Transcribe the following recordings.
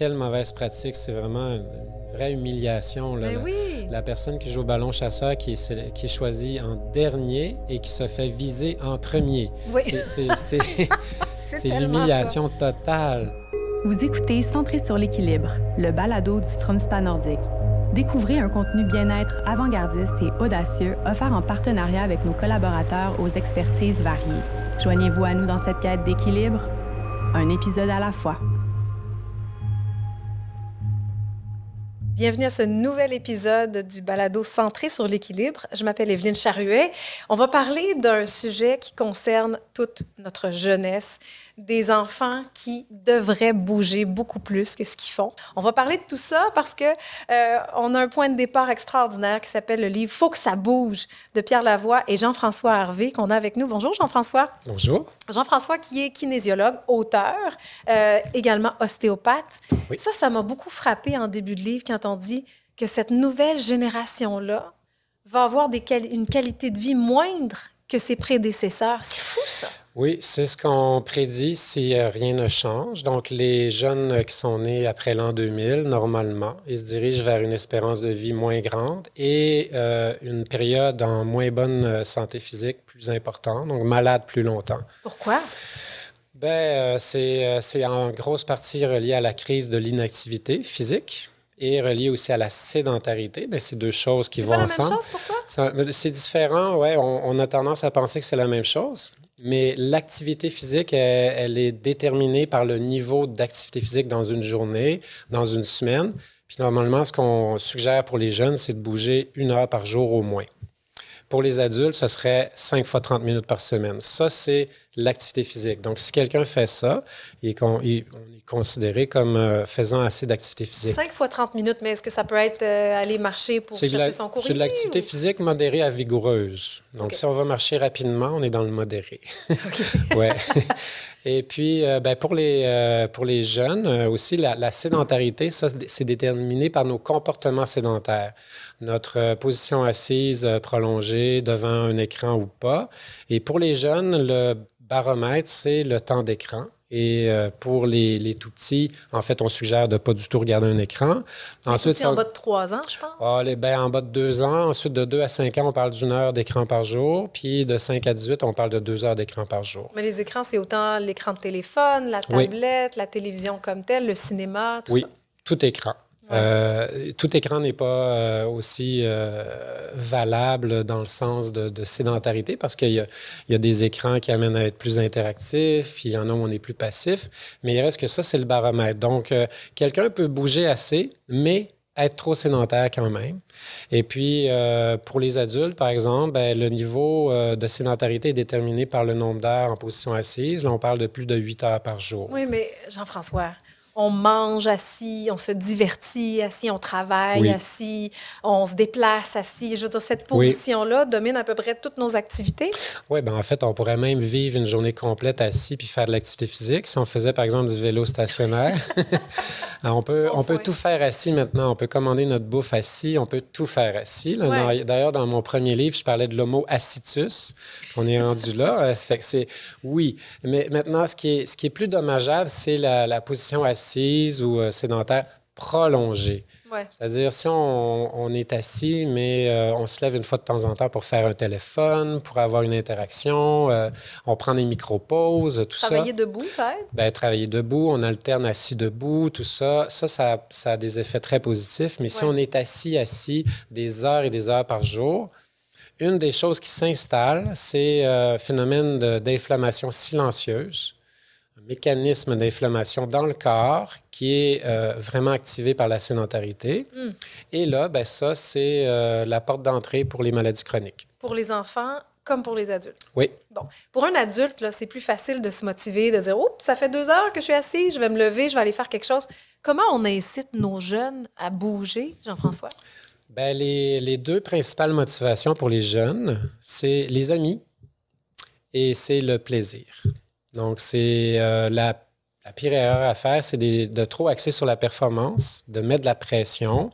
quelle mauvaise pratique. C'est vraiment une vraie humiliation. Là. Ben La- oui. La personne qui joue au ballon chasseur qui est, sé- qui est choisie en dernier et qui se fait viser en premier. Oui. C'est- C'est c'est- c'est tellement l'humiliation totale. Vous écoutez Centré sur l'équilibre, le balado du Stromspa nordique. Découvrez un contenu bien-être avant-gardiste et audacieux offert en partenariat avec nos collaborateurs aux expertises variées. Joignez-vous à nous dans cette quête d'équilibre, un épisode à la fois. Bienvenue à ce nouvel épisode du balado centré sur l'équilibre. Je m'appelle Evelyne Charuet. On va parler d'un sujet qui concerne toute notre jeunesse, des enfants qui devraient bouger beaucoup plus que ce qu'ils font. On va parler de tout ça parce que euh, on a un point de départ extraordinaire qui s'appelle le livre Faut que ça bouge de Pierre Lavoie et Jean-François Harvey qu'on a avec nous. Bonjour Jean-François. Bonjour. Jean-François qui est kinésiologue, auteur, euh, également ostéopathe. Oui. Ça, ça m'a beaucoup frappé en début de livre quand on dit que cette nouvelle génération-là va avoir des quali- une qualité de vie moindre que ses prédécesseurs. C'est fou, ça. Oui, c'est ce qu'on prédit si euh, rien ne change. Donc, les jeunes qui sont nés après l'an 2000, normalement, ils se dirigent vers une espérance de vie moins grande et euh, une période en moins bonne euh, santé physique plus importante, donc malade plus longtemps. Pourquoi? Ben, euh, c'est en grosse partie relié à la crise de l'inactivité physique et relié aussi à la sédentarité. Ben, c'est deux choses qui C'est vont pas la ensemble. pour toi? Ça- C'est différent, ouais. On, on a tendance à penser que c'est la même chose. Mais l'activité physique, elle, elle est déterminée par le niveau d'activité physique dans une journée, dans une semaine. Puis normalement, ce qu'on suggère pour les jeunes, c'est de bouger une heure par jour au moins. Pour les adultes, ce serait 5 fois 30 minutes par semaine. Ça, c'est l'activité physique. Donc, si quelqu'un fait ça, il est con- il- on est considéré comme euh, faisant assez d'activité physique. 5 fois 30 minutes, mais est-ce que ça peut être euh, aller marcher pour chercher la- son courrier? c'est de l'activité ou- physique modérée à vigoureuse. Donc, si on va marcher rapidement, on est dans le modéré. ouais. Et puis, euh, ben, pour, les, pour les jeunes aussi, la, la sédentarité, ça, c'est déterminé par nos comportements sédentaires. Notre position assise prolongée devant un écran ou pas. Et pour les jeunes, le baromètre, c'est le temps d'écran. Et euh, pour les, les tout petits, en fait, on suggère de ne pas du tout regarder un écran. Ensuite, ça- en bas de 3 ans, je pense. ah, les- ben, en bas de deux ans. Ensuite, de 2 à 5 ans, on parle d'une heure d'écran par jour. Puis de 5 à 18, on parle de deux heures d'écran par jour. Mais les écrans, c'est autant l'écran de téléphone, la Oui. tablette, la télévision comme telle, le cinéma, tout Oui, ça. tout écran. Euh, tout écran n'est pas euh, aussi euh, valable dans le sens de, de sédentarité parce qu'il y y a des écrans qui amènent à être plus interactifs, puis il y en a où on est plus passif. Mais il reste que ça, c'est le baromètre. Donc, euh, quelqu'un peut bouger assez, mais être trop sédentaire quand même. Et puis, euh, pour les adultes, par exemple, ben, le niveau euh, de sédentarité est déterminé par le nombre d'heures en position assise. Là, on parle de plus de 8 heures par jour. Oui, mais Jean-François, on mange assis, on se divertit assis, on travaille Oui. assis, on se déplace assis. Je veux dire, cette Oui. position-là domine à peu près toutes nos activités. Oui, ben en fait, on pourrait même vivre une journée complète assis puis faire de l'activité physique. Si on faisait, par exemple, du vélo stationnaire, Alors, on peut, Bon on peut tout faire assis maintenant. On peut commander notre bouffe assis. On peut tout faire assis. Ouais. D'ailleurs, dans mon premier livre, je parlais de l'homo assitus. On est rendu là. Ça fait que c'est oui. Mais maintenant, ce qui est, ce qui est plus dommageable, c'est la, la position assise ou euh, sédentaire prolongée. Ouais. C'est-à-dire, si on, on est assis, mais euh, on se lève une fois de temps en temps pour faire un téléphone, pour avoir une interaction, euh, on prend des micro-pauses, tout Travailler ça. debout, ça aide? Ben, travailler debout, on alterne assis debout, tout ça. Ça, ça, ça a des effets très positifs. Mais si on est assis, assis des heures et des heures par jour, une des choses qui s'installe, c'est un phénomène de- d'inflammation silencieuse, un mécanisme d'inflammation dans le corps qui est euh, vraiment activé par la sédentarité. Mm. Et là, ben, ça, c'est euh, la porte d'entrée pour les maladies chroniques. Pour les enfants comme pour les adultes. Oui. Bon, pour un adulte, c'est plus facile de se motiver, de dire Oups, ça fait deux heures que je suis assis, je vais me lever, je vais aller faire quelque chose. Comment on incite nos jeunes à bouger, Jean-François? Ben, les, les deux principales motivations pour les jeunes, c'est les amis et c'est le plaisir. Donc, c'est euh, la, pire erreur à faire, c'est de trop axer sur la performance, de mettre de la pression,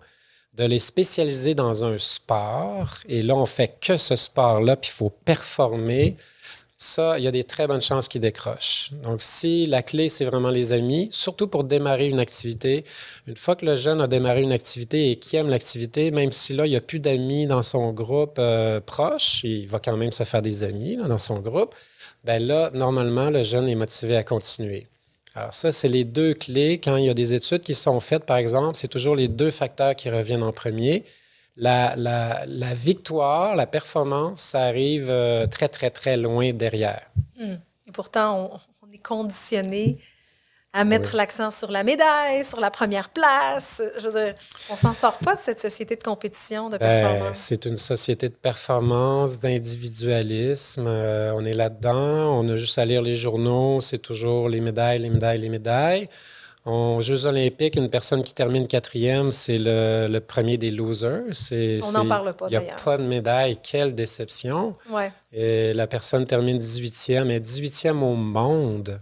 de les spécialiser dans un sport. Et là, on fait que ce sport-là, puis il faut performer ça, il y a des très bonnes chances qu'ils décrochent. Donc, si la clé, c'est vraiment les amis, surtout pour démarrer une activité, une fois que le jeune a démarré une activité et qui aime l'activité, même si là, il n'y a plus d'amis dans son groupe euh, proche, il va quand même se faire des amis dans son groupe, ben là, normalement, le jeune est motivé à continuer. Alors ça, c'est les deux clés. Quand il y a des études qui sont faites, par exemple, c'est toujours les deux facteurs qui reviennent en premier. La, victoire, la performance, ça arrive euh, très, très, très loin derrière. Hmm. Et pourtant, on, est conditionné à mettre l'accent sur la médaille, sur la première place. Je veux dire, on s'en sort pas de cette société de compétition, de ben, performance. c'est une société de performance, d'individualisme. Euh, on est là-dedans. On a juste à lire les journaux. C'est toujours les médailles, les médailles, les médailles. Aux Jeux olympiques, une personne qui termine quatrième, c'est le, premier des losers. On n'en parle pas, Il n'y a pas de médaille. Quelle déception. Ouais. Et la personne termine 18e, et 18e au monde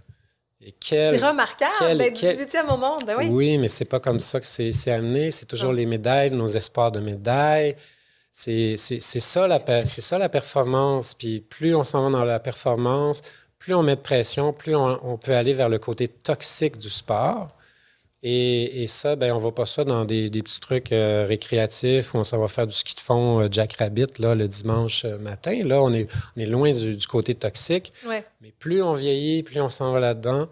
c'est remarquable d'être 18e au monde. Ben oui. oui, mais c'est pas comme ça que c'est amené. C'est toujours les médailles, nos espoirs de médailles. C'est ça, la, ça la performance. Puis plus on s'en va dans la performance, plus on met de pression, plus on, peut aller vers le côté toxique du sport. Et, ça, ben, on ne va pas ça dans des, petits trucs euh, récréatifs où on s'en va faire du ski de fond euh, Jack Rabbit là, le dimanche euh, matin. Là, on est, on est loin du, côté toxique. Mais plus on vieillit, plus on s'en va là-dedans,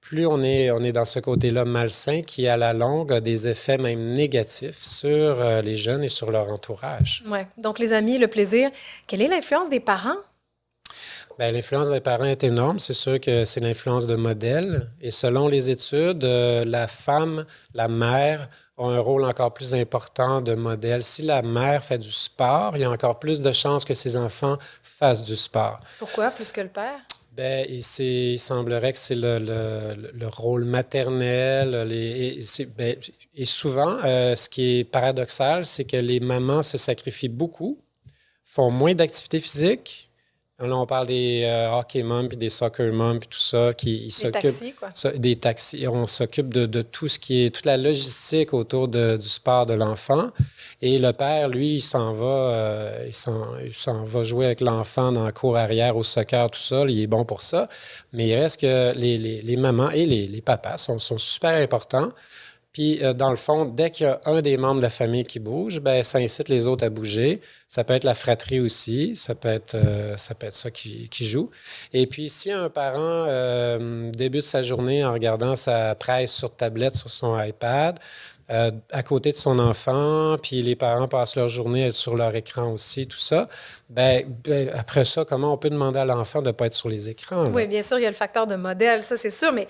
plus on est, on est dans ce côté-là malsain qui, à la longue, a des effets même négatifs sur les jeunes et sur leur entourage. Oui. Donc, les amis, le plaisir. Quelle est l'influence des parents l'influence des parents est énorme. C'est sûr que c'est l'influence de modèle. Et selon les études, euh, la femme, la mère, a un rôle encore plus important de modèle. Si la mère fait du sport, il y a encore plus de chances que ses enfants fassent du sport. Pourquoi? Plus que le père? Ben, il, semblerait que c'est le, le, rôle maternel. Les, et, ben, et, souvent, euh, ce qui est paradoxal, c'est que les mamans se sacrifient beaucoup, font moins d'activité physique, Là, on parle des euh, hockey moms puis des soccer moms puis tout ça qui s'occupent des taxis quoi. des taxis. On s'occupe de, tout ce qui est toute la logistique autour du sport de l'enfant. Et le père, lui, il s'en va, euh, il s'en va jouer avec l'enfant dans la cour arrière au soccer, tout ça. Il est bon pour ça. Mais il reste que les, les, mamans et les, les papas sont, sont super importants. Puis, euh, dans le fond, dès qu'il y a un des membres de la famille qui bouge, ben, ça incite les autres à bouger. Ça peut être la fratrie aussi, ça peut être, euh, ça, qui, joue. Et puis, si un parent euh, débute sa journée en regardant sa presse sur tablette, sur son iPad, à côté de son enfant, puis les parents passent leur journée sur leur écran aussi, tout ça, ben, ben après ça, comment on peut demander à l'enfant de ne pas être sur les écrans? Oui, bien sûr, il y a le facteur de modèle, ça c'est sûr, mais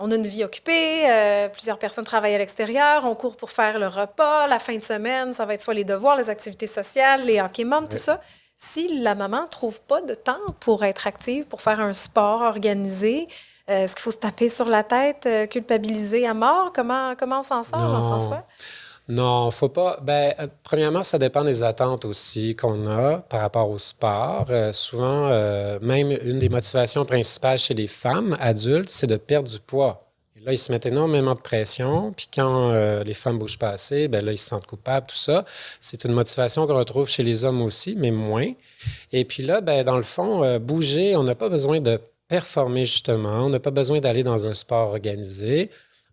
on a une vie occupée, euh, plusieurs personnes travaillent à l'extérieur, on court pour faire le repas, la fin de semaine, ça va être soit les devoirs, les activités sociales, les hockey moms, tout ça. Si la maman ne trouve pas de temps pour être active, pour faire un sport organisé, euh, est-ce qu'il faut se taper sur la tête, euh, culpabiliser à mort? Comment, comment on s'en sort, Jean-François? Non, faut pas. Ben, euh, premièrement, ça dépend des attentes aussi qu'on a par rapport au sport. Euh, souvent, euh, même une des motivations principales chez les femmes adultes, c'est de perdre du poids. Et là, ils se mettent énormément de pression. Puis quand les femmes bougent pas assez, ben là, ils se sentent coupables, tout ça. C'est une motivation qu'on retrouve chez les hommes aussi, mais moins. Et puis là, ben, dans le fond, bouger, on n'a pas besoin de performer justement. On n'a pas besoin d'aller dans un sport organisé.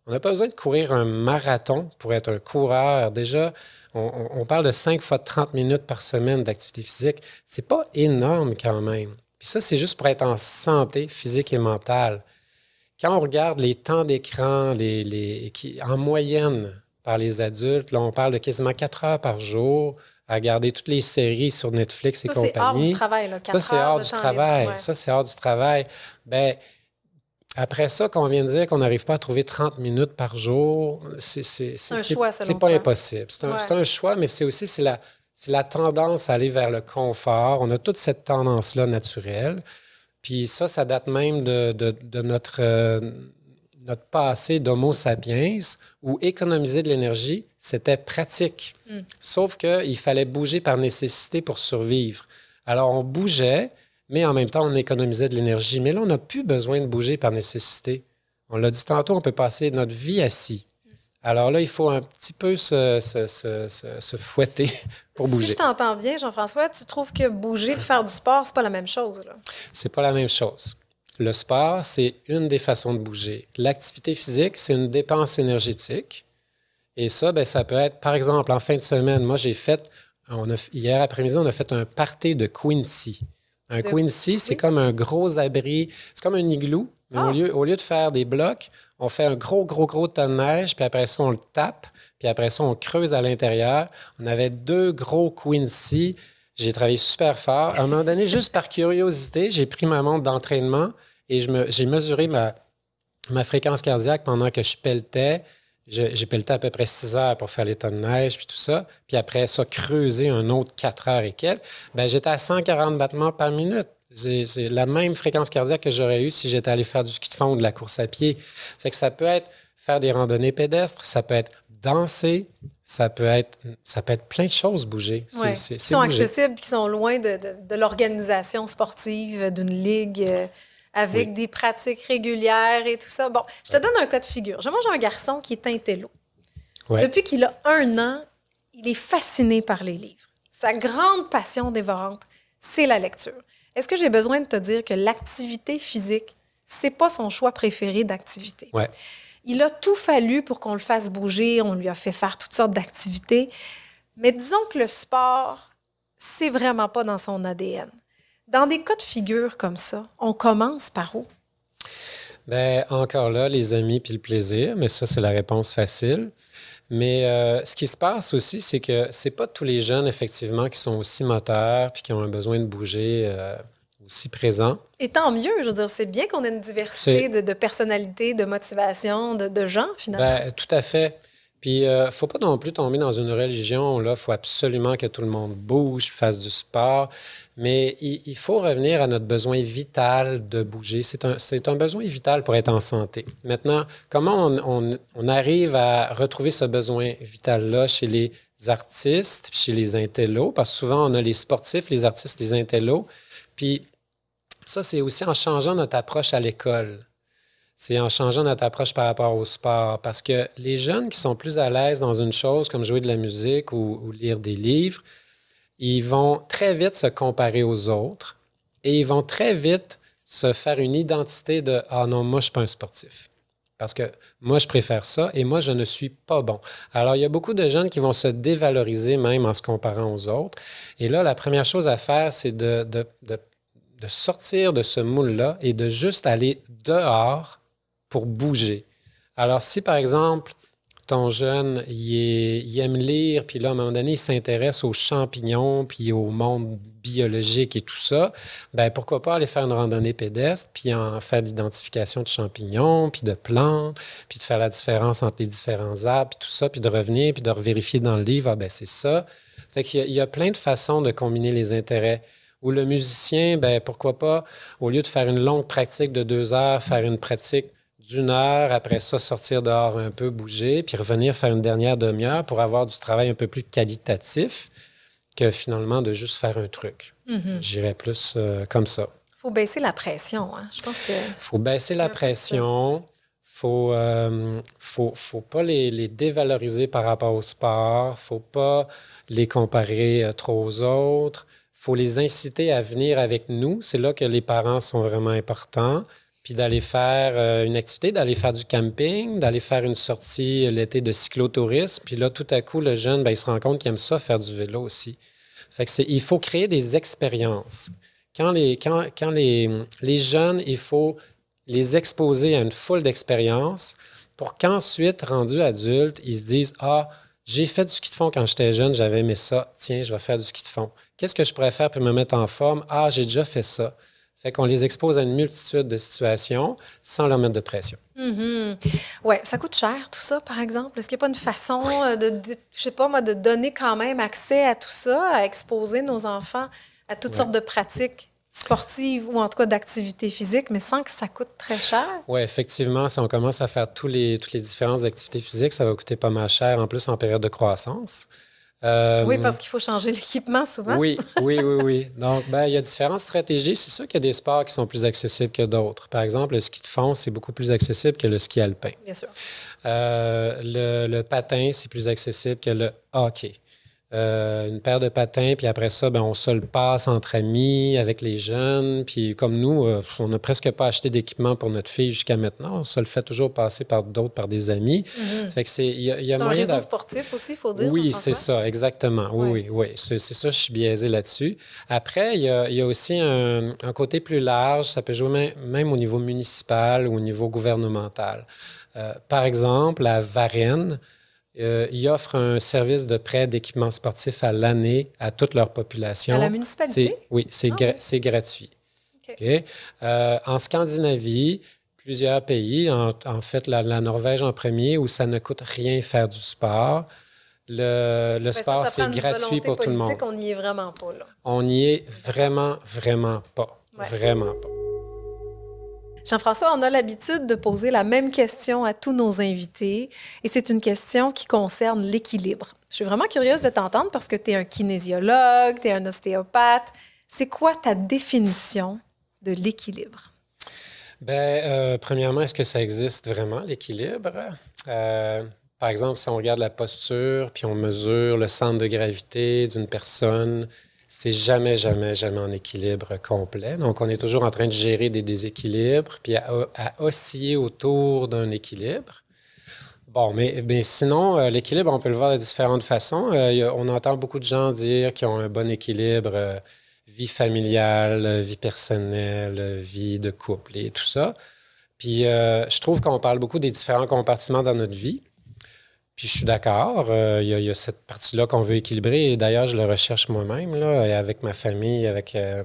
On n'a pas besoin de courir un marathon pour être un coureur. Déjà, on, parle de 5 fois 30 minutes par semaine d'activité physique. C'est pas énorme quand même. Puis ça, c'est juste pour être en santé physique et mentale. Quand on regarde les temps d'écran, les, les, qui, en moyenne par les adultes, là, on parle de quasiment 4 heures par jour à regarder toutes les séries sur Netflix et compagnie. Ça, c'est hors du travail. ça, c'est hors du travail. Ça, c'est hors du travail. Ben, après ça, quand on vient de dire qu'on n'arrive pas à trouver 30 minutes par jour, c'est pas impossible. C'est un, choix, mais c'est aussi la, la tendance à aller vers le confort. On a toute cette tendance-là naturelle. Puis ça, ça date même de, de, notre, euh, notre passé d'Homo sapiens, où économiser de l'énergie, c'était pratique. Mm. Sauf qu'il fallait bouger par nécessité pour survivre. Alors, on bougeait, mais en même temps, on économisait de l'énergie. Mais là, on n'a plus besoin de bouger par nécessité. On l'a dit tantôt, on peut passer notre vie assis. Alors là, il faut un petit peu se, se, se, se fouetter pour bouger. Si je t'entends bien, Jean-François, tu trouves que bouger et faire du sport, c'est pas la même chose? C'est pas la même chose. Le sport, c'est une des façons de bouger. L'activité physique, c'est une dépense énergétique. Et ça, ben, ça peut être, par exemple, en fin de semaine, moi, j'ai fait, on a, hier après-midi, on a fait un party de Quincy. Un Quincy, c'est comme un gros abri, c'est comme un igloo, mais au, ah! lieu, au lieu de faire des blocs, on fait un gros, gros, gros tas de neige, puis après ça, on le tape, puis après ça, on creuse à l'intérieur. On avait deux gros Quincy. J'ai travaillé super fort. À un moment donné, juste par curiosité, j'ai pris ma montre d'entraînement et j'ai mesuré ma, ma fréquence cardiaque pendant que je pelletais. J'ai pelleté à peu près 6 heures pour faire les tonnes de neige, puis tout ça. Puis après ça, creuser un autre 4 heures et quelques. Ben, j'étais à 140 battements par minute. C'est la même fréquence cardiaque que j'aurais eue si j'étais allé faire du ski de fond ou de la course à pied. Fait que ça peut être faire des randonnées pédestres, ça peut être danser, ça peut être, ça peut être plein de choses bouger. Ouais. qui sont accessibles, qui sont loin de, de, l'organisation sportive, d'une ligue, avec des pratiques régulières et tout ça. Bon, je te donne un cas de figure. J'ai j'ai un garçon qui est intello. Depuis qu'il a un an, il est fasciné par les livres. Sa grande passion dévorante, c'est la lecture. Est-ce que j'ai besoin de te dire que l'activité physique, c'est pas son choix préféré d'activité? Ouais. Il a tout fallu pour qu'on le fasse bouger, on lui a fait faire toutes sortes d'activités. Mais disons que le sport, c'est vraiment pas dans son ADN. Dans des cas de figure comme ça, on commence par où? Bien, encore là, les amis puis le plaisir, mais ça, c'est la réponse facile. Mais euh, ce qui se passe aussi, c'est que c'est pas tous les jeunes, effectivement, qui sont aussi moteurs puis qui ont un besoin de bouger euh, aussi présent. Et tant mieux, je veux dire, c'est bien qu'on ait une diversité de, de, personnalités, de motivations, de, de gens, finalement. Bien, tout à fait. Puis, euh, faut pas non plus tomber dans une religion. Là, il faut absolument que tout le monde bouge, fasse du sport. Mais il, faut revenir à notre besoin vital de bouger. C'est un, un, besoin vital pour être en santé. Maintenant, comment on, on, arrive à retrouver ce besoin vital-là chez les artistes, chez les intellos? Parce que souvent, on a les sportifs, les artistes, les intellos. Puis, ça, c'est aussi en changeant notre approche à l'école c'est en changeant notre approche par rapport au sport. Parce que les jeunes qui sont plus à l'aise dans une chose comme jouer de la musique ou, lire des livres, ils vont très vite se comparer aux autres et ils vont très vite se faire une identité de Ah non, moi, je ne suis pas un sportif. Parce que moi, je préfère ça et moi, je ne suis pas bon. Alors, il y a beaucoup de jeunes qui vont se dévaloriser même en se comparant aux autres. Et là, la première chose à faire, c'est de, de, de, sortir de ce moule-là et de juste aller dehors pour bouger. Alors, si par exemple, ton jeune, il, aime lire, puis là, à un moment donné, il s'intéresse aux champignons, puis au monde biologique et tout ça, ben pourquoi pas aller faire une randonnée pédestre, puis en faire l'identification de champignons, puis de plantes, puis de faire la différence entre les différents arbres, puis tout ça, puis de revenir, puis de vérifier dans le livre, ah ben c'est ça. Fait qu'il y, il y a plein de façons de combiner les intérêts. Ou le musicien, ben pourquoi pas, au lieu de faire une longue pratique de deux heures, faire une pratique d'une heure, après ça, sortir dehors un peu, bouger, puis revenir faire une dernière demi-heure pour avoir du travail un peu plus qualitatif que finalement de juste faire un truc. Mm-hmm. J'irais plus euh, comme ça. Il faut baisser la pression, hein? Je pense que... Il faut baisser la pression. Faut, euh, faut, faut pas les, les, dévaloriser par rapport au sport. Faut pas les comparer euh, trop aux autres. Faut les inciter à venir avec nous. C'est là que les parents sont vraiment importants puis d'aller faire euh, une activité, d'aller faire du camping, d'aller faire une sortie l'été de cyclotourisme. Puis là, tout à coup, le jeune, ben, il se rend compte qu'il aime ça, faire du vélo aussi. Il faut créer des expériences. Quand, les, quand, quand les, les jeunes, il faut les exposer à une foule d'expériences pour qu'ensuite, rendus adultes, ils se disent Ah, j'ai fait du ski de fond quand j'étais jeune, j'avais aimé ça. Tiens, je vais faire du ski de fond. Qu'est-ce que je pourrais faire pour me mettre en forme? Ah, j'ai déjà fait ça. Fait qu'on les expose à une multitude de situations sans leur mettre de pression. Mm-hmm. Oui, ça coûte cher tout ça, par exemple. Est-ce qu'il n'y a pas une façon euh, de, je sais pas moi, de donner quand même accès à tout ça, à exposer nos enfants à toutes sortes de pratiques sportives ou en tout cas d'activités physiques, mais sans que ça coûte très cher? Oui, effectivement, si on commence à faire tous les, toutes les différentes activités physiques, ça va coûter pas mal cher, en plus en période de croissance. Euh, oui, parce qu'il faut changer l'équipement souvent. Oui, oui, oui, oui. Donc, ben, il y a différentes stratégies. C'est sûr qu'il y a des sports qui sont plus accessibles que d'autres. Par exemple, le ski de fond, c'est beaucoup plus accessible que le ski alpin. Bien sûr. Euh, le, le, patin, c'est plus accessible que le hockey. Euh, une paire de patins, puis après ça, ben, on se le passe entre amis, avec les jeunes. Puis comme nous, euh, on n'a presque pas acheté d'équipement pour notre fille jusqu'à maintenant. On se le fait toujours passer par d'autres, par des amis. Fait que c'est, il y a, y a moyen réseau sportif aussi, il faut dire. Oui, c'est ça, exactement. Oui, oui, oui. C'est, ça, je suis biaisé là-dessus. Après, il y a, y a aussi un, un, côté plus large. Ça peut jouer même, au niveau municipal ou au niveau gouvernemental. Euh, par exemple, à Varennes, euh, ils offrent un service de prêt d'équipement sportif à l'année à toute leur population. À la municipalité? Oui, c'est ah, gratuit. Euh, en Scandinavie, plusieurs pays, en, fait la, Norvège en premier, où ça ne coûte rien faire du sport. Le, le sport, c'est gratuit pour tout le monde. On n'y est vraiment pas. Là. On n'y est vraiment, vraiment pas. Vraiment pas. Jean-François, on a l'habitude de poser la même question à tous nos invités et c'est une question qui concerne l'équilibre. Je suis vraiment curieuse de t'entendre parce que tu es un kinésiologue, tu es un ostéopathe. C'est quoi ta définition de l'équilibre? Bien, euh, premièrement, est-ce que ça existe vraiment, l'équilibre? Euh, par exemple, si on regarde la posture, puis on mesure le centre de gravité d'une personne, c'est jamais, jamais, jamais en équilibre complet. Donc, on est toujours en train de gérer des déséquilibres, puis à, osciller autour d'un équilibre. Bon, mais, mais sinon, euh, l'équilibre, on peut le voir de différentes façons. Euh, on entend beaucoup de gens dire qu'ils ont un bon équilibre, euh, vie familiale, vie personnelle, vie de couple et tout ça. Puis, je trouve qu'on parle beaucoup des différents compartiments dans notre vie. Puis je suis d'accord. Euh, il y, a cette partie-là qu'on veut équilibrer. Et d'ailleurs, je le recherche moi-même, là, avec ma famille, avec, euh,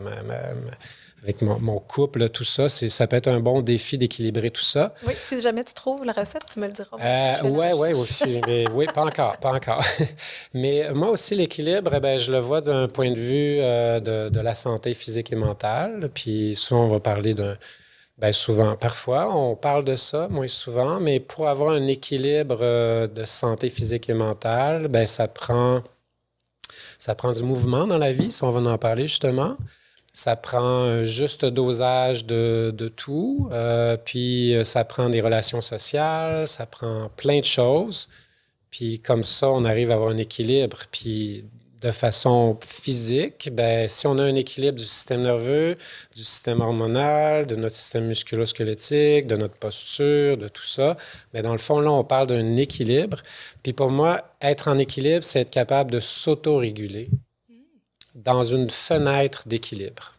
avec mon, couple, tout ça. Ça peut être un bon défi d'équilibrer tout ça. Oui, si jamais tu trouves la recette, tu me le diras. Euh, oui, oui, aussi. mais, oui, pas encore, pas encore. mais moi aussi, l'équilibre, eh ben, je le vois d'un point de vue de, de, la santé physique et mentale. Puis souvent, on va parler d'un Bien, souvent, parfois, on parle de ça, moins souvent, mais pour avoir un équilibre euh, de santé physique et mentale, bien, ça prend, ça prend du mouvement dans la vie, si on va en parler justement. Ça prend un juste dosage de, de tout, euh, puis euh, ça prend des relations sociales, ça prend plein de choses. Puis comme ça, on arrive à avoir un équilibre. Puis de façon physique, ben, si on a un équilibre du système nerveux, du système hormonal, de notre système musculo-squelettique, de notre posture, de tout ça, ben, dans le fond, là, on parle d'un équilibre. Puis pour moi, être en équilibre, c'est être capable de s'auto-réguler dans une fenêtre d'équilibre.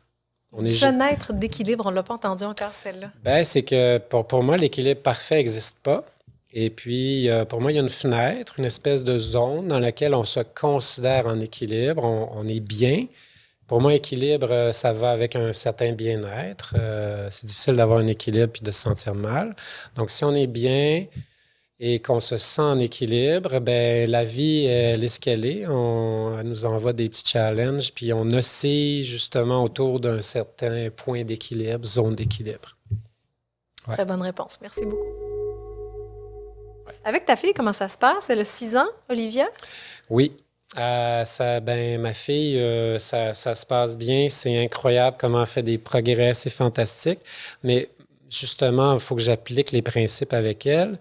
On est fenêtre d'équilibre, on ne l'a pas entendu encore, celle-là. Ben, c'est que pour, pour moi, l'équilibre parfait n'existe pas. Et puis, pour moi, il y a une fenêtre, une espèce de zone dans laquelle on se considère en équilibre, on, est bien. Pour moi, équilibre, euh, ça va avec un certain bien-être. Euh, c'est difficile d'avoir un équilibre puis de se sentir mal. Donc, si on est bien et qu'on se sent en équilibre, ben la vie, elle est ce qu'elle est. On, elle nous envoie des petits challenges, puis on oscille justement autour d'un certain point d'équilibre, zone d'équilibre. Très bonne réponse. Merci beaucoup. Avec ta fille, comment ça se passe? Elle a 6 ans, Olivia? Oui. Euh, ça, ben, ma fille, euh, ça, ça, se passe bien. C'est incroyable comment elle fait des progrès. C'est fantastique. Mais justement, il faut que j'applique les principes avec elle.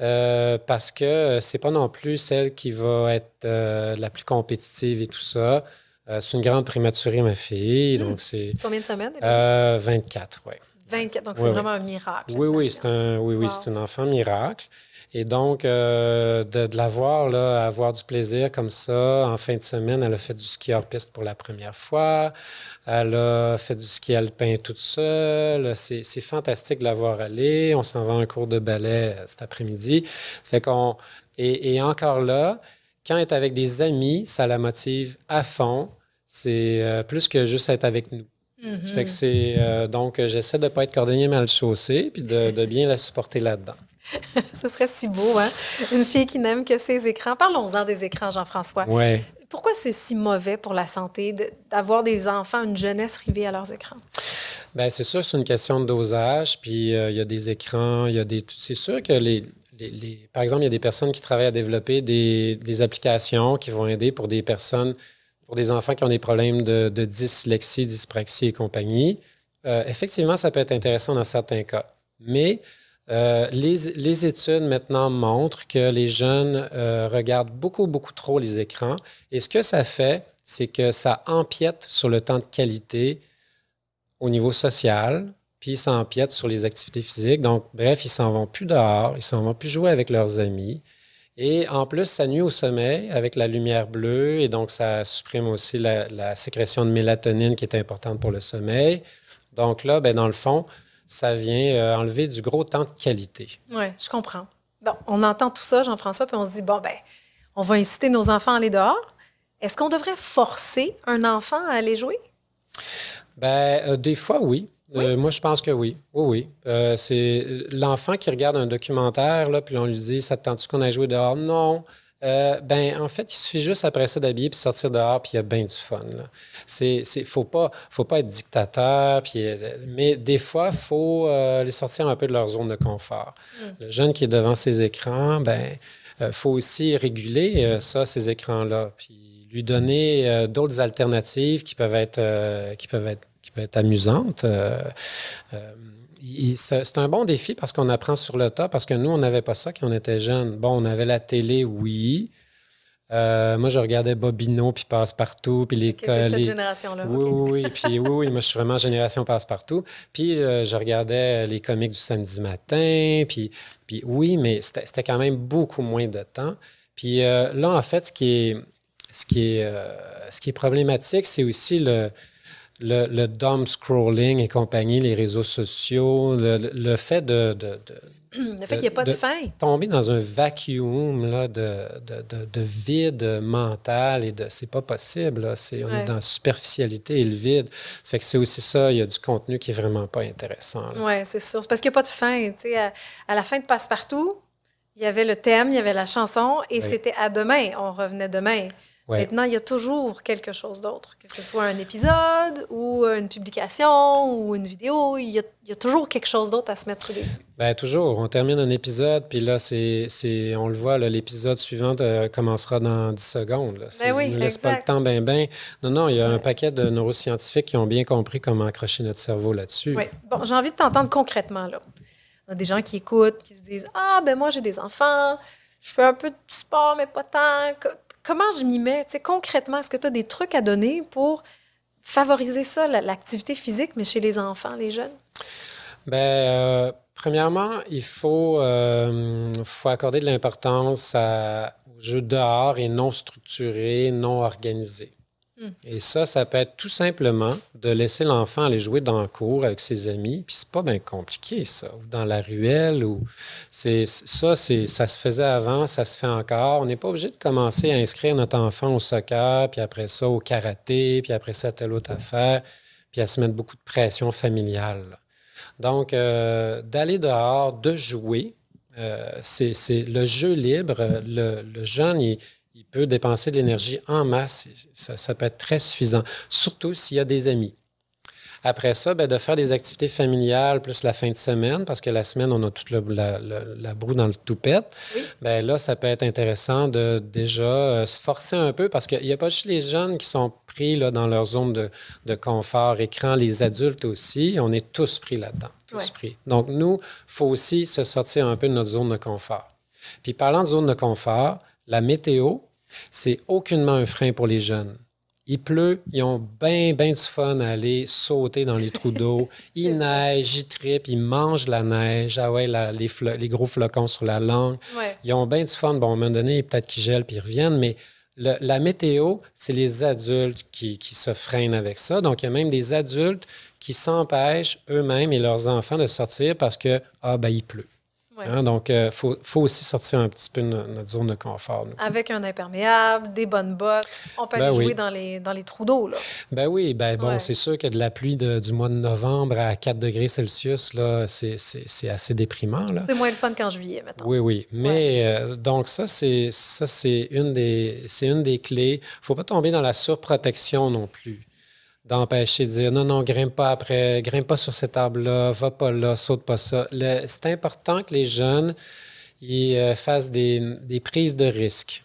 Euh, parce que c'est pas non plus celle qui va être la plus compétitive et tout ça. c'est une grande prématurée, ma fille. Donc c'est, Combien de semaines? 24, oui. 24, donc c'est vraiment un miracle. Oui, oui, c'est un, oui, oui, c'est un enfant miracle. Et donc, euh, de, la voir, là, avoir du plaisir comme ça, en fin de semaine, elle a fait du ski hors piste pour la première fois. Elle a fait du ski alpin toute seule. C'est fantastique de la voir aller. On s'en va à un cours de ballet euh, cet après-midi. Fait qu'on... Et, encore là, quand elle est avec des amis, ça la motive à fond. C'est euh, plus que juste être avec nous. Mm-hmm. Fait que c'est... donc, j'essaie de ne pas être cordonnier mal chaussé, puis de, de bien la supporter là-dedans. Ce serait si beau, hein? Une fille qui n'aime que ses écrans. Parlons-en des écrans, Jean-François. Ouais. Pourquoi c'est si mauvais pour la santé d'avoir des enfants, une jeunesse rivée à leurs écrans? Bien, c'est sûr, c'est une question de dosage. Puis euh, il y a des écrans, il y a des. C'est sûr que les, les, par exemple, il y a des personnes qui travaillent à développer des, des, applications qui vont aider pour des personnes, pour des enfants qui ont des problèmes de, de dyslexie, dyspraxie et compagnie. Euh, effectivement, ça peut être intéressant dans certains cas. Mais euh, les, études maintenant montrent que les jeunes euh, regardent beaucoup, beaucoup trop les écrans. Et ce que ça fait, c'est que ça empiète sur le temps de qualité au niveau social, puis ça empiète sur les activités physiques. Donc, bref, ils s'en vont plus dehors, ils s'en vont plus jouer avec leurs amis. Et en plus, ça nuit au sommeil avec la lumière bleue, et donc ça supprime aussi la, sécrétion de mélatonine qui est importante pour le sommeil. Donc là, ben, dans le fond, ça vient euh, enlever du gros temps de qualité. Oui, je comprends. Bon, on entend tout ça, Jean-François, puis on se dit, bon, ben, on va inciter nos enfants à aller dehors. Est-ce qu'on devrait forcer un enfant à aller jouer? Ben, euh, des fois, oui. Euh, moi, je pense que oui. Oui, oui. c'est l'enfant qui regarde un documentaire, là, puis on lui dit Ça te tente qu'on aille jouer dehors? Non. Euh, ben, en fait, il suffit juste après ça d'habiller puis sortir dehors, puis il y a bien du fun. Il ne faut pas, faut pas être dictateur, puis, euh, mais des fois, il faut euh, les sortir un peu de leur zone de confort. Mm. Le jeune qui est devant ses écrans, ben, il faut aussi réguler ça, ces écrans-là, puis lui donner d'autres alternatives qui peuvent être, qui peuvent être, qui peuvent être amusantes c'est un bon défi parce qu'on apprend sur le tas, parce que nous, on n'avait pas ça quand on était jeunes. Bon, on avait la télé, oui. Euh, moi, je regardais Bobino, puis Passe-Partout, puis les... cette génération-là. Oui, oui, oui. Puis oui, oui, moi, je suis vraiment génération Passe-Partout. Puis euh, je regardais les comics du samedi matin, puis, puis oui, mais c'était quand même beaucoup moins de temps. Puis euh, là, en fait, ce qui est, ce qui est, ce qui est problématique, c'est aussi le le, le dumb scrolling et compagnie, les réseaux sociaux, le, fait de, le fait qu'il n'y ait pas de, fin. Tomber dans un vacuum là, de, de, vide mental et de. C'est pas possible. Là. C'est, on est dans la superficialité et le vide. fait que c'est aussi ça, il y a du contenu qui est vraiment pas intéressant. Oui, c'est sûr. C'est parce qu'il n'y a pas de fin. À, à la fin de Passe-Partout, il y avait le thème, il y avait la chanson et c'était à demain. On revenait demain. Maintenant, il y a toujours quelque chose d'autre, que ce soit un épisode ou une publication ou une vidéo, il y a, toujours quelque chose d'autre à se mettre sur les yeux. Bien, toujours. On termine un épisode, puis là, c'est, on le voit, l'épisode suivant euh, commencera dans 10 secondes. Là. Ben oui, ne laisse pas le temps, ben, ben. Non, non, il y a un paquet de neuroscientifiques qui ont bien compris comment accrocher notre cerveau là-dessus. Oui. Bon, j'ai envie de t'entendre concrètement, là. Il y a des gens qui écoutent, qui se disent Ah, ben moi, j'ai des enfants, je fais un peu de sport, mais pas tant comment je m'y mets? concrètement, est-ce que tu as des trucs à donner pour favoriser ça, l'activité physique, mais chez les enfants, les jeunes? Bien, euh, premièrement, il faut, euh, faut accorder de l'importance aux jeux dehors et non structurés, non organisés. Hmm. Et ça, ça peut être tout simplement de laisser l'enfant aller jouer dans le cours avec ses amis, puis c'est pas bien compliqué, ça. Ou dans la ruelle, ou c'est ça, c'est ça se faisait avant, ça se fait encore. On n'est pas obligé de commencer à inscrire notre enfant au soccer, puis après ça au karaté, puis après ça à telle autre affaire, puis à se mettre beaucoup de pression familiale. Donc, euh, d'aller dehors, de jouer, euh, c'est le jeu libre. Le, le jeune, il, il peut dépenser de l'énergie en masse. Ça, peut être très suffisant, surtout s'il y a des amis. Après ça, ben, de faire des activités familiales plus la fin de semaine, parce que la semaine, on a toute la, la, broue dans le toupette. Oui. Ben, là, ça peut être intéressant de déjà euh, se forcer un peu, parce qu'il n'y a pas juste les jeunes qui sont pris là, dans leur zone de, de, confort, écran, les adultes aussi. On est tous pris là-dedans, tous pris. Donc, nous, il faut aussi se sortir un peu de notre zone de confort. Puis, parlant de zone de confort, la météo, c'est aucunement un frein pour les jeunes. Il pleut, ils ont bien, bien du fun à aller sauter dans les trous d'eau. Il neige, ils tripent, ils mangent la neige. Ah ouais, les, gros flocons sur la langue. Ils ont bien du fun. Bon, à un moment donné, peut-être qu'ils gèlent puis ils reviennent, mais la météo, c'est les adultes qui, qui, se freinent avec ça. Donc, il y a même des adultes qui s'empêchent eux-mêmes et leurs enfants de sortir parce que, ah, ben, il pleut. Hein, donc, il euh, faut, aussi sortir un petit peu de notre zone de confort. Avec un imperméable, des bonnes bottes, on peut ben aller jouer dans les, dans les trous d'eau. Ben oui, ben bon, c'est sûr que de la pluie du mois de novembre à 4 degrés Celsius, là, c'est, assez déprimant. C'est moins le fun qu'en juillet, maintenant. Oui, oui. Mais euh, donc, ça, c'est, ça, c'est, une, des, c'est une des clés. Il ne faut pas tomber dans la surprotection non plus d'empêcher de dire non, non, grimpe pas après, grimpe pas sur cet arbre-là, va pas là, saute pas ça. c'est important que les jeunes, ils euh, fassent des, des, prises de risques.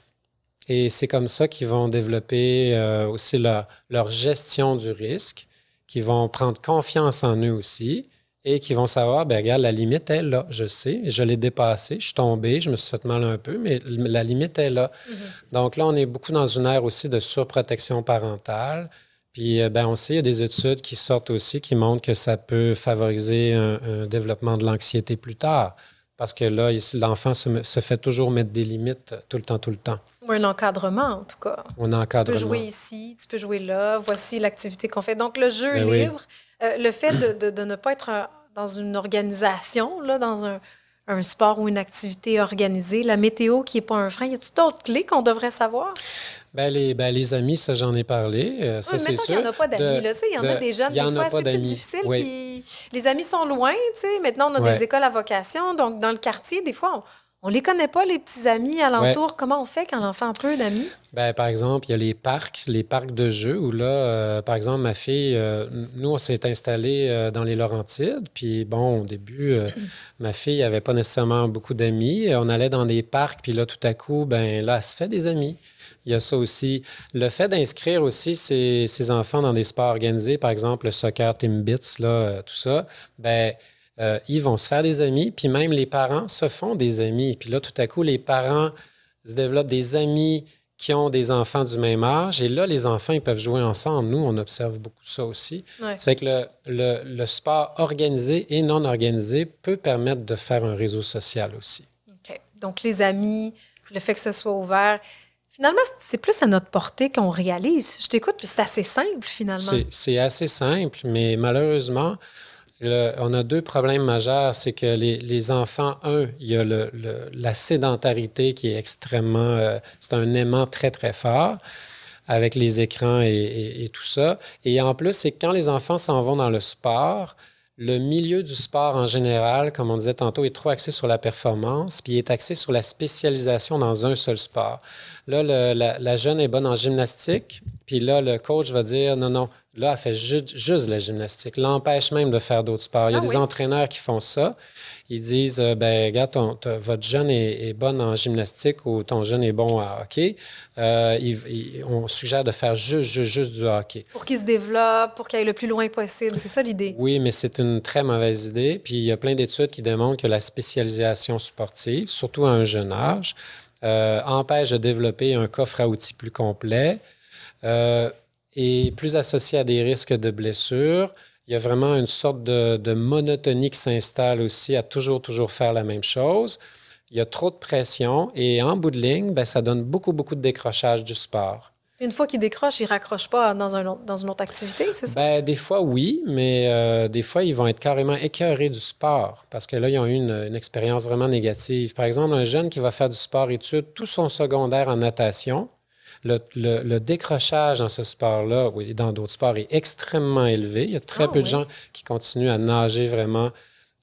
Et c'est comme ça qu'ils vont développer euh, aussi leur, leur, gestion du risque, qu'ils vont prendre confiance en eux aussi et qui vont savoir, ben regarde, la limite est là, je sais, je l'ai dépassée, je suis tombé, je me suis fait mal un peu, mais la limite est là. Mm-hmm. Donc là, on est beaucoup dans une ère aussi de surprotection parentale. Puis, euh, ben, on sait, il y a des études qui sortent aussi qui montrent que ça peut favoriser un, développement de l'anxiété plus tard. Parce que là, l'enfant se, se, fait toujours mettre des limites tout le temps, tout le temps. Ou un encadrement, en tout cas. Un encadrement. Tu peux jouer ici, tu peux jouer là, voici l'activité qu'on fait. Donc, le jeu ben libre, euh, le fait de, de, ne pas être dans une organisation, là, dans un, un, sport ou une activité organisée, la météo qui n'est pas un frein, y a-t-il d'autres clés qu'on devrait savoir? Ben les, ben les, amis, ça, j'en ai parlé. Euh, ça, c'est sûr. Il n'y en a pas d'amis. Il y en a des jeunes, des fois, c'est plus difficile. Puis les amis sont loin. Maintenant, on a des écoles à vocation. Donc, dans le quartier, des fois, on ne les connaît pas, les petits amis alentour. Comment on fait quand l'enfant a peu d'amis? Ben, par exemple, il y a les parcs, les parcs de jeux où là, euh, par exemple, ma fille, euh, nous, on s'est installé euh, dans les Laurentides. Puis bon, au début, ma fille n'avait pas nécessairement beaucoup d'amis. On allait dans des parcs, puis là, tout à coup, ben là, elle se fait des amis. Il y a ça aussi. Le fait d'inscrire aussi ses, enfants dans des sports organisés, par exemple le soccer Timbits, là, tout ça, ben euh, ils vont se faire des amis, puis même les parents se font des amis. Puis là, tout à coup, les parents se développent des amis qui ont des enfants du même âge. Et là, les enfants, ils peuvent jouer ensemble. Nous, on observe beaucoup ça aussi. Ça fait que le, le, le, sport organisé et non organisé peut permettre de faire un réseau social aussi. OK. Donc, les amis, le fait que ce soit ouvert, finalement, c'est plus à notre portée qu'on réalise. Je t'écoute, puis c'est assez simple, finalement. C'est assez simple, mais malheureusement, on a deux problèmes majeurs. C'est que les, enfants, un, il y a la sédentarité qui est extrêmement, euh, c'est un aimant très, très fort avec les écrans et, tout ça. Et en plus, c'est que quand les enfants s'en vont dans le sport, le milieu du sport en général, comme on disait tantôt, est trop axé sur la performance, puis est axé sur la spécialisation dans un seul sport. Là, la, jeune est bonne en gymnastique, puis là, le coach va dire non, non, Là, elle fait juste la gymnastique. L'empêche même de faire d'autres sports. Il y a ah des entraîneurs qui font ça. Ils disent euh, ben, regarde, votre jeune est, bonne en gymnastique ou ton jeune est bon à hockey. Euh, on suggère de faire juste, juste, juste du hockey. Pour qu'il se développe, pour qu'il aille le plus loin possible. C'est ça l'idée? Oui, mais c'est une très mauvaise idée. Puis il y a plein d'études qui démontrent que la spécialisation sportive, surtout à un jeune âge, euh, empêche de développer un coffre à outils plus complet est plus associé à des risques de blessures. Il y a vraiment une sorte de, monotonie qui s'installe aussi à toujours, toujours faire la même chose. Il y a trop de pression et en bout de ligne, ben, ça donne beaucoup, beaucoup de décrochage du sport. Une fois qu'ils décrochent, ils ne raccrochent pas dans, un, dans une autre activité, c'est ça? Ben, des fois, oui, mais euh, des fois, ils vont être carrément écœurés du sport parce que là, ils ont eu une, une expérience vraiment négative. Par exemple, un jeune qui va faire du sport-études tout son secondaire en natation, le, décrochage dans ce sport-là, ou dans d'autres sports, est extrêmement élevé. Il y a très ah peu de gens qui continuent à nager vraiment.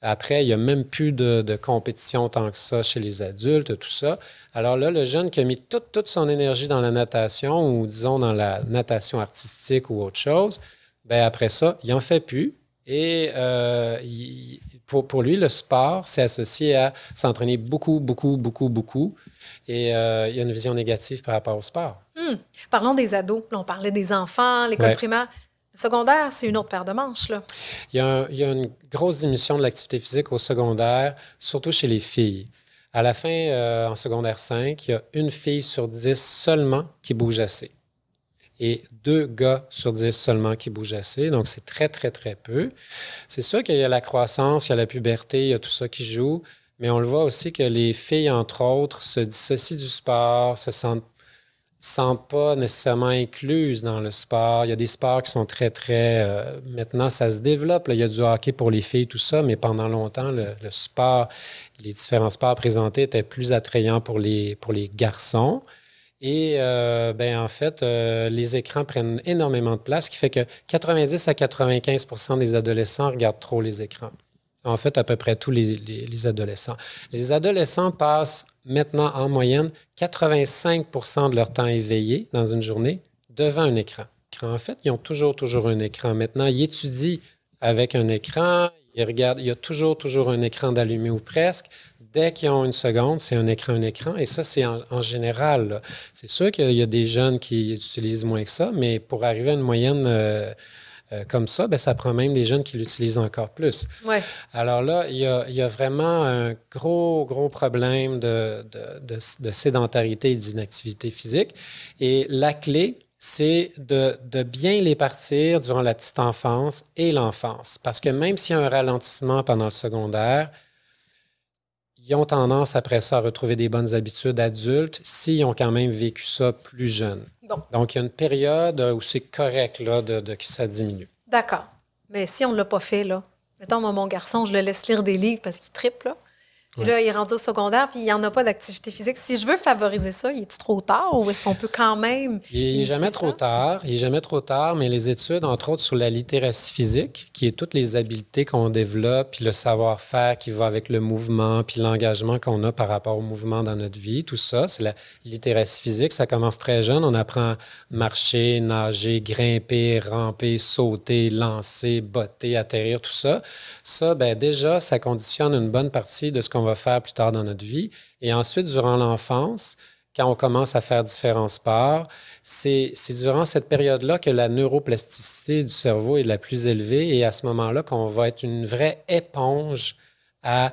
Après, il n'y a même plus de, compétition tant que ça chez les adultes, tout ça. Alors là, le jeune qui a mis toute, toute son énergie dans la natation ou disons dans la natation artistique ou autre chose, ben après ça, il n'en fait plus. Et euh, pour, pour, lui, le sport, c'est associé à s'entraîner beaucoup, beaucoup, beaucoup, beaucoup. Et euh, il y a une vision négative par rapport au sport. Hmm. Parlons des ados. on parlait des enfants, l'école primaire. Le secondaire, c'est une autre paire de manches. Là. Il, y a il y a une grosse diminution de l'activité physique au secondaire, surtout chez les filles. À la fin, euh, en secondaire 5, il y a une fille sur dix seulement qui bouge assez. Et deux gars sur dix seulement qui bougent assez. Donc, c'est très, très, très peu. C'est sûr qu'il y a la croissance, il y a la puberté, il y a tout ça qui joue. Mais on le voit aussi que les filles, entre autres, se dissocient du sport, se sentent, pas nécessairement incluses dans le sport. Il y a des sports qui sont très, très... Euh, maintenant, ça se développe. Il y a du hockey pour les filles, tout ça, mais pendant longtemps, le, sport, les différents sports présentés étaient plus attrayants pour les, pour les garçons. Et euh, ben, en fait, euh, les écrans prennent énormément de place, ce qui fait que 90 à 95 des adolescents regardent trop les écrans en fait à peu près tous les, adolescents. Les adolescents passent maintenant en moyenne 85 de leur temps éveillé dans une journée devant un écran. En fait, ils ont toujours, toujours un écran. Maintenant, ils étudient avec un écran, ils regardent, il y a toujours, toujours un écran d'allumé ou presque. Dès qu'ils ont une seconde, c'est un écran, un écran. Et ça, c'est en, général. C'est sûr qu'il y a des jeunes qui utilisent moins que ça, mais pour arriver à une moyenne euh, euh, comme ça, ben, ça prend même des jeunes qui l'utilisent encore plus. Ouais. Alors là, il y, a, vraiment un gros, gros problème de, de sédentarité et d'inactivité physique. Et la clé, c'est de, bien les partir durant la petite enfance et l'enfance. Parce que même s'il y a un ralentissement pendant le secondaire, ils ont tendance après ça à retrouver des bonnes habitudes adultes s'ils ont quand même vécu ça plus jeune. Donc, il y a une période où c'est correct là, de, que ça diminue. D'accord. Mais si on ne l'a pas fait, là, mettons, mon garçon, je le laisse lire des livres parce qu'il triple, là. Là, il est rendu au secondaire, puis il n'y en a pas d'activité physique. Si je veux favoriser ça, il est trop tard ou est-ce qu'on peut quand même. Il n'est jamais trop tard. Il n'est jamais trop tard, mais les études, entre autres, sur la littératie physique, qui est toutes les habiletés qu'on développe, puis le savoir-faire qui va avec le mouvement, puis l'engagement qu'on a par rapport au mouvement dans notre vie, tout ça, c'est la littératie physique. Ça commence très jeune. On apprend à marcher, nager, grimper, ramper, sauter, lancer, botter, atterrir, tout ça. Ça, ben déjà, ça conditionne une bonne partie de ce qu'on va faire plus tard dans notre vie. Et ensuite, durant l'enfance, quand on commence à faire différents sports, c'est durant cette période-là que la neuroplasticité du cerveau est la plus élevée et à ce moment-là qu'on va être une vraie éponge à,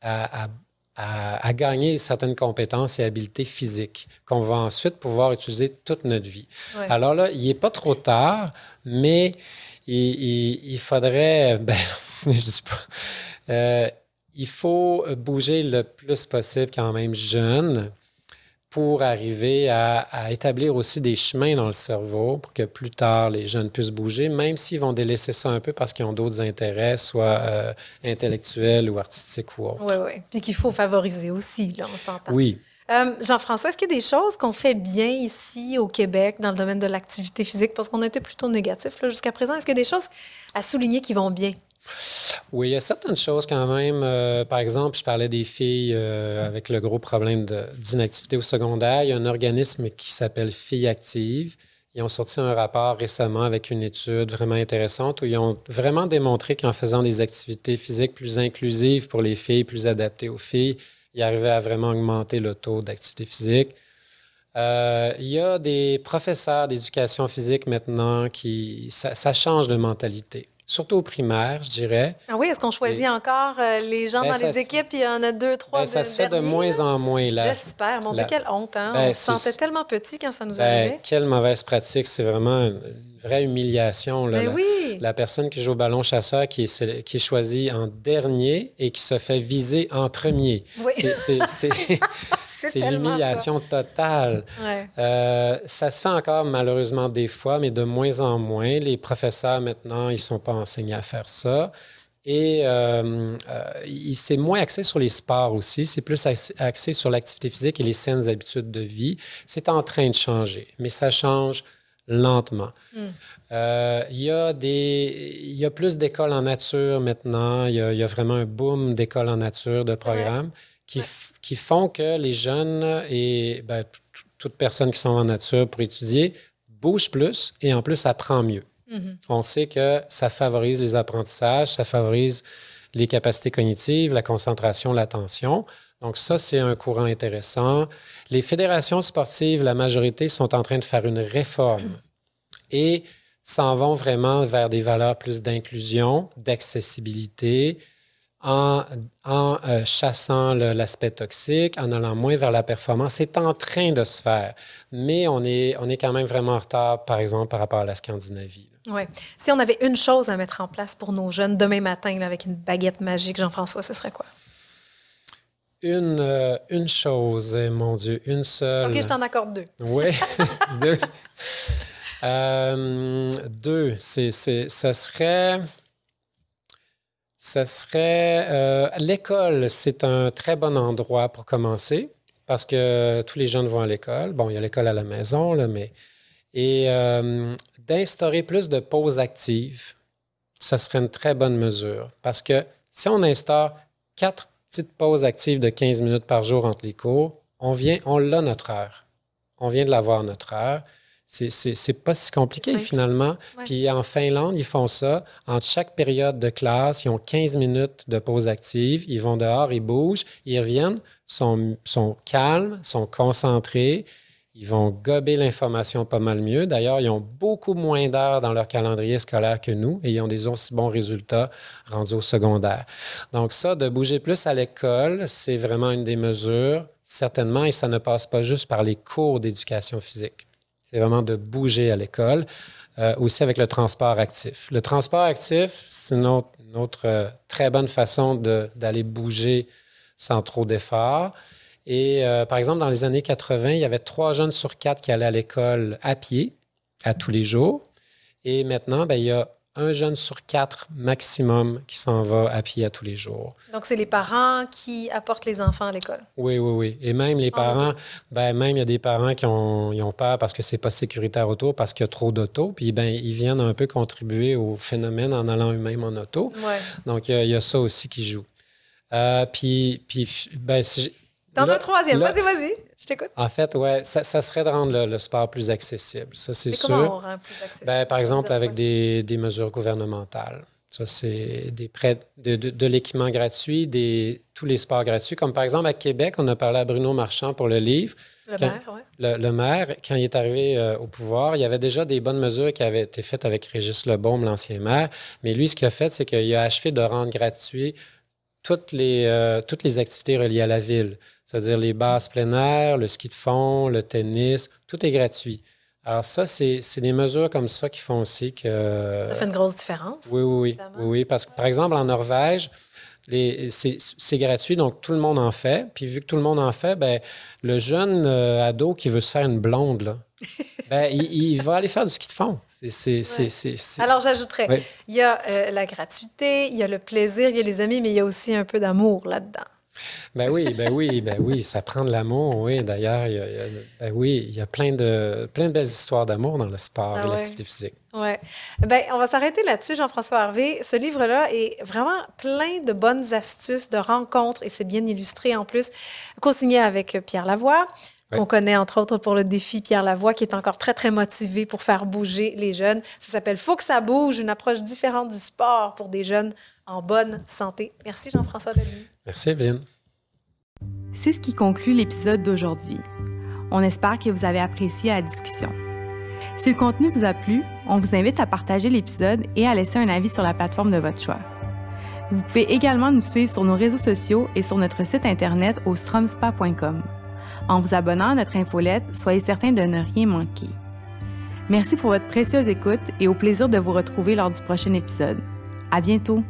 à, à, gagner certaines compétences et habiletés physiques qu'on va ensuite pouvoir utiliser toute notre vie. Alors là, il n'est pas trop tard, mais il, il, faudrait, ben, je sais pas, euh, il faut bouger le plus possible quand même jeune pour arriver à, établir aussi des chemins dans le cerveau pour que plus tard les jeunes puissent bouger, même s'ils vont délaisser ça un peu parce qu'ils ont d'autres intérêts, soit euh, intellectuels ou artistiques ou autres. Oui, oui. Puis qu'il faut favoriser aussi, là, on s'entend. Oui. Euh, Jean-François, est-ce qu'il y a des choses qu'on fait bien ici au Québec dans le domaine de l'activité physique? Parce qu'on a été plutôt négatif jusqu'à présent. Est-ce qu'il y a des choses à souligner qui vont bien? Oui, il y a certaines choses quand même. Euh, par exemple, je parlais des filles euh, avec le gros problème d'inactivité au secondaire. Il y a un organisme qui s'appelle Filles Actives. Ils ont sorti un rapport récemment avec une étude vraiment intéressante où ils ont vraiment démontré qu'en faisant des activités physiques plus inclusives pour les filles, plus adaptées aux filles, ils arrivaient à vraiment augmenter le taux d'activité physique. Euh, il y a des professeurs d'éducation physique maintenant qui... ça change de mentalité surtout au primaire, je dirais. Ah oui, est-ce qu'on choisit encore euh, les gens ben, dans les équipes, il y en a deux, trois ben, Ça se fait de moins en moins. là. J'espère. Mon Dieu, quelle honte. Hein? Ben, on se sentait tellement petit quand ça nous arrivait. Quelle mauvaise pratique. C'est vraiment une vraie humiliation. Là, la, oui. la personne qui joue au ballon chasseur qui est, qui est choisie en dernier et qui se fait viser en premier. Oui. C'est C'est l'humiliation totale. Euh, ça se fait encore malheureusement des fois, mais de moins en moins. Les professeurs maintenant, ils ne sont pas enseignés à faire ça. Et euh, euh, c'est moins axé sur les sports aussi, c'est plus axé sur l'activité physique et les saines habitudes de vie. C'est en train de changer, mais ça change lentement. Hmm. Il y, a des, y a plus d'écoles en nature maintenant. Il y, y, a vraiment un boom d'écoles en nature, de programmes qui, qui font que les jeunes et ben, toute personne qui sont en nature pour étudier bouge plus et en plus apprend mieux. Mm-hmm. On sait que ça favorise les apprentissages, ça favorise les capacités cognitives, la concentration, l'attention. Donc ça, c'est un courant intéressant. Les fédérations sportives, la majorité, sont en train de faire une réforme et s'en vont vraiment vers des valeurs plus d'inclusion, d'accessibilité, en, euh, chassant l'aspect toxique, en allant moins vers la performance. C'est en train de se faire, mais on est, on est quand même vraiment en retard, par exemple, par rapport à la Scandinavie. Oui. Si on avait une chose à mettre en place pour nos jeunes demain matin, avec une baguette magique, Jean-François, ce serait quoi? Une, euh, une chose, eh, mon Dieu, une seule. OK, je t'en accorde deux. Oui, deux. Euh, deux, c'est, ça serait ce serait euh, l'école, c'est un très bon endroit pour commencer parce que tous les jeunes vont à l'école. Bon, il y a l'école à la maison, là, mais. Et euh, d'instaurer plus de pauses actives, ça serait une très bonne mesure. Parce que si on instaure quatre petites pauses actives de 15 minutes par jour entre les cours, on vient, on l'a notre heure. On vient de l'avoir notre heure. C'est pas si compliqué finalement. Puis en Finlande, ils font ça. Entre chaque période de classe, ils ont 15 minutes de pause active. Ils vont dehors, ils bougent, ils reviennent, sont, sont calmes, sont concentrés. Ils vont gober l'information pas mal mieux. D'ailleurs, ils ont beaucoup moins d'heures dans leur calendrier scolaire que nous et ils ont des aussi bons résultats rendus au secondaire. Donc ça, de bouger plus à l'école, c'est vraiment une des mesures, certainement, et ça ne passe pas juste par les cours d'éducation physique. C'est vraiment de bouger à l'école, euh, aussi avec le transport actif. Le transport actif, c'est une autre, euh, très bonne façon d'aller bouger sans trop d'efforts. Et euh, par exemple, dans les années 80, il y avait trois jeunes sur quatre qui allaient à l'école à pied, à tous les jours. Et maintenant, ben, il y a un jeune sur quatre maximum qui s'en va à pied à tous les jours. Donc, c'est les parents qui apportent les enfants à l'école? Oui, oui, oui. Et même les parents, ben, même il y a des parents qui ont, ont peur parce que c'est pas sécuritaire autour, parce qu'il y a trop d'auto. Puis, ben, ils viennent un peu contribuer au phénomène en allant eux-mêmes en auto. Ouais. Donc, il y, a ça aussi qui joue. Euh, puis, puis ben, si T'en as troisième. Vas-y, vas-y. Je t'écoute. En fait, ouais, ça, serait de rendre le, sport plus accessible. Ça, c'est sûr. Comment on rend plus accessible? Ben, par exemple, avec des, des, mesures gouvernementales. Ça, c'est des prêts de, de, l'équipement gratuit, des, tous les sports gratuits. Comme par exemple, à Québec, on a parlé à Bruno Marchand pour le livre. Le maire, oui. Le, maire, quand il est arrivé euh, au pouvoir, il y avait déjà des bonnes mesures qui avaient été faites avec Régis Lebaume, l'ancien maire. Mais lui, ce qu'il a fait, c'est qu'il a achevé de rendre gratuit toutes les, euh, toutes les activités reliées à la ville c'est-à-dire les bases plein air, le ski de fond, le tennis, tout est gratuit. Alors ça, c'est des mesures comme ça qui font aussi que... Ça fait une grosse différence. Oui, oui, oui. oui, parce que, par exemple, en Norvège, c'est gratuit, donc tout le monde en fait. Puis vu que tout le monde en fait, ben, le jeune euh, ado qui veut se faire une blonde, là, ben, il, va aller faire du ski de fond. C'est, Alors j'ajouterais, il y a euh, la gratuité, il y a le plaisir, il y a les amis, mais il y a aussi un peu d'amour là-dedans. Ben oui, ben oui, ben oui, ça prend de l'amour, oui. D'ailleurs, il y a, ben oui, il y a plein de, plein de belles histoires d'amour dans le sport ah et l'activité physique. Oui. Ben, on va s'arrêter là-dessus, Jean-François Harvey. Ce livre-là est vraiment plein de bonnes astuces, de rencontres, et c'est bien illustré en plus, co-signé avec Pierre Lavoie. On connaît entre autres pour le défi Pierre Lavoie, qui est encore très, très motivé pour faire bouger les jeunes. Ça s'appelle Faut que ça bouge, une approche différente du sport pour des jeunes en bonne santé. Merci Jean-François Denis. Merci Evelyne. C'est ce qui conclut l'épisode d'aujourd'hui. On espère que vous avez apprécié la discussion. Si le contenu vous a plu, on vous invite à partager l'épisode et à laisser un avis sur la plateforme de votre choix. Vous pouvez également nous suivre sur nos réseaux sociaux et sur notre site internet au stromspa.com. En vous abonnant à notre infolette, soyez certain de ne rien manquer. Merci pour votre précieuse écoute et au plaisir de vous retrouver lors du prochain épisode. À bientôt!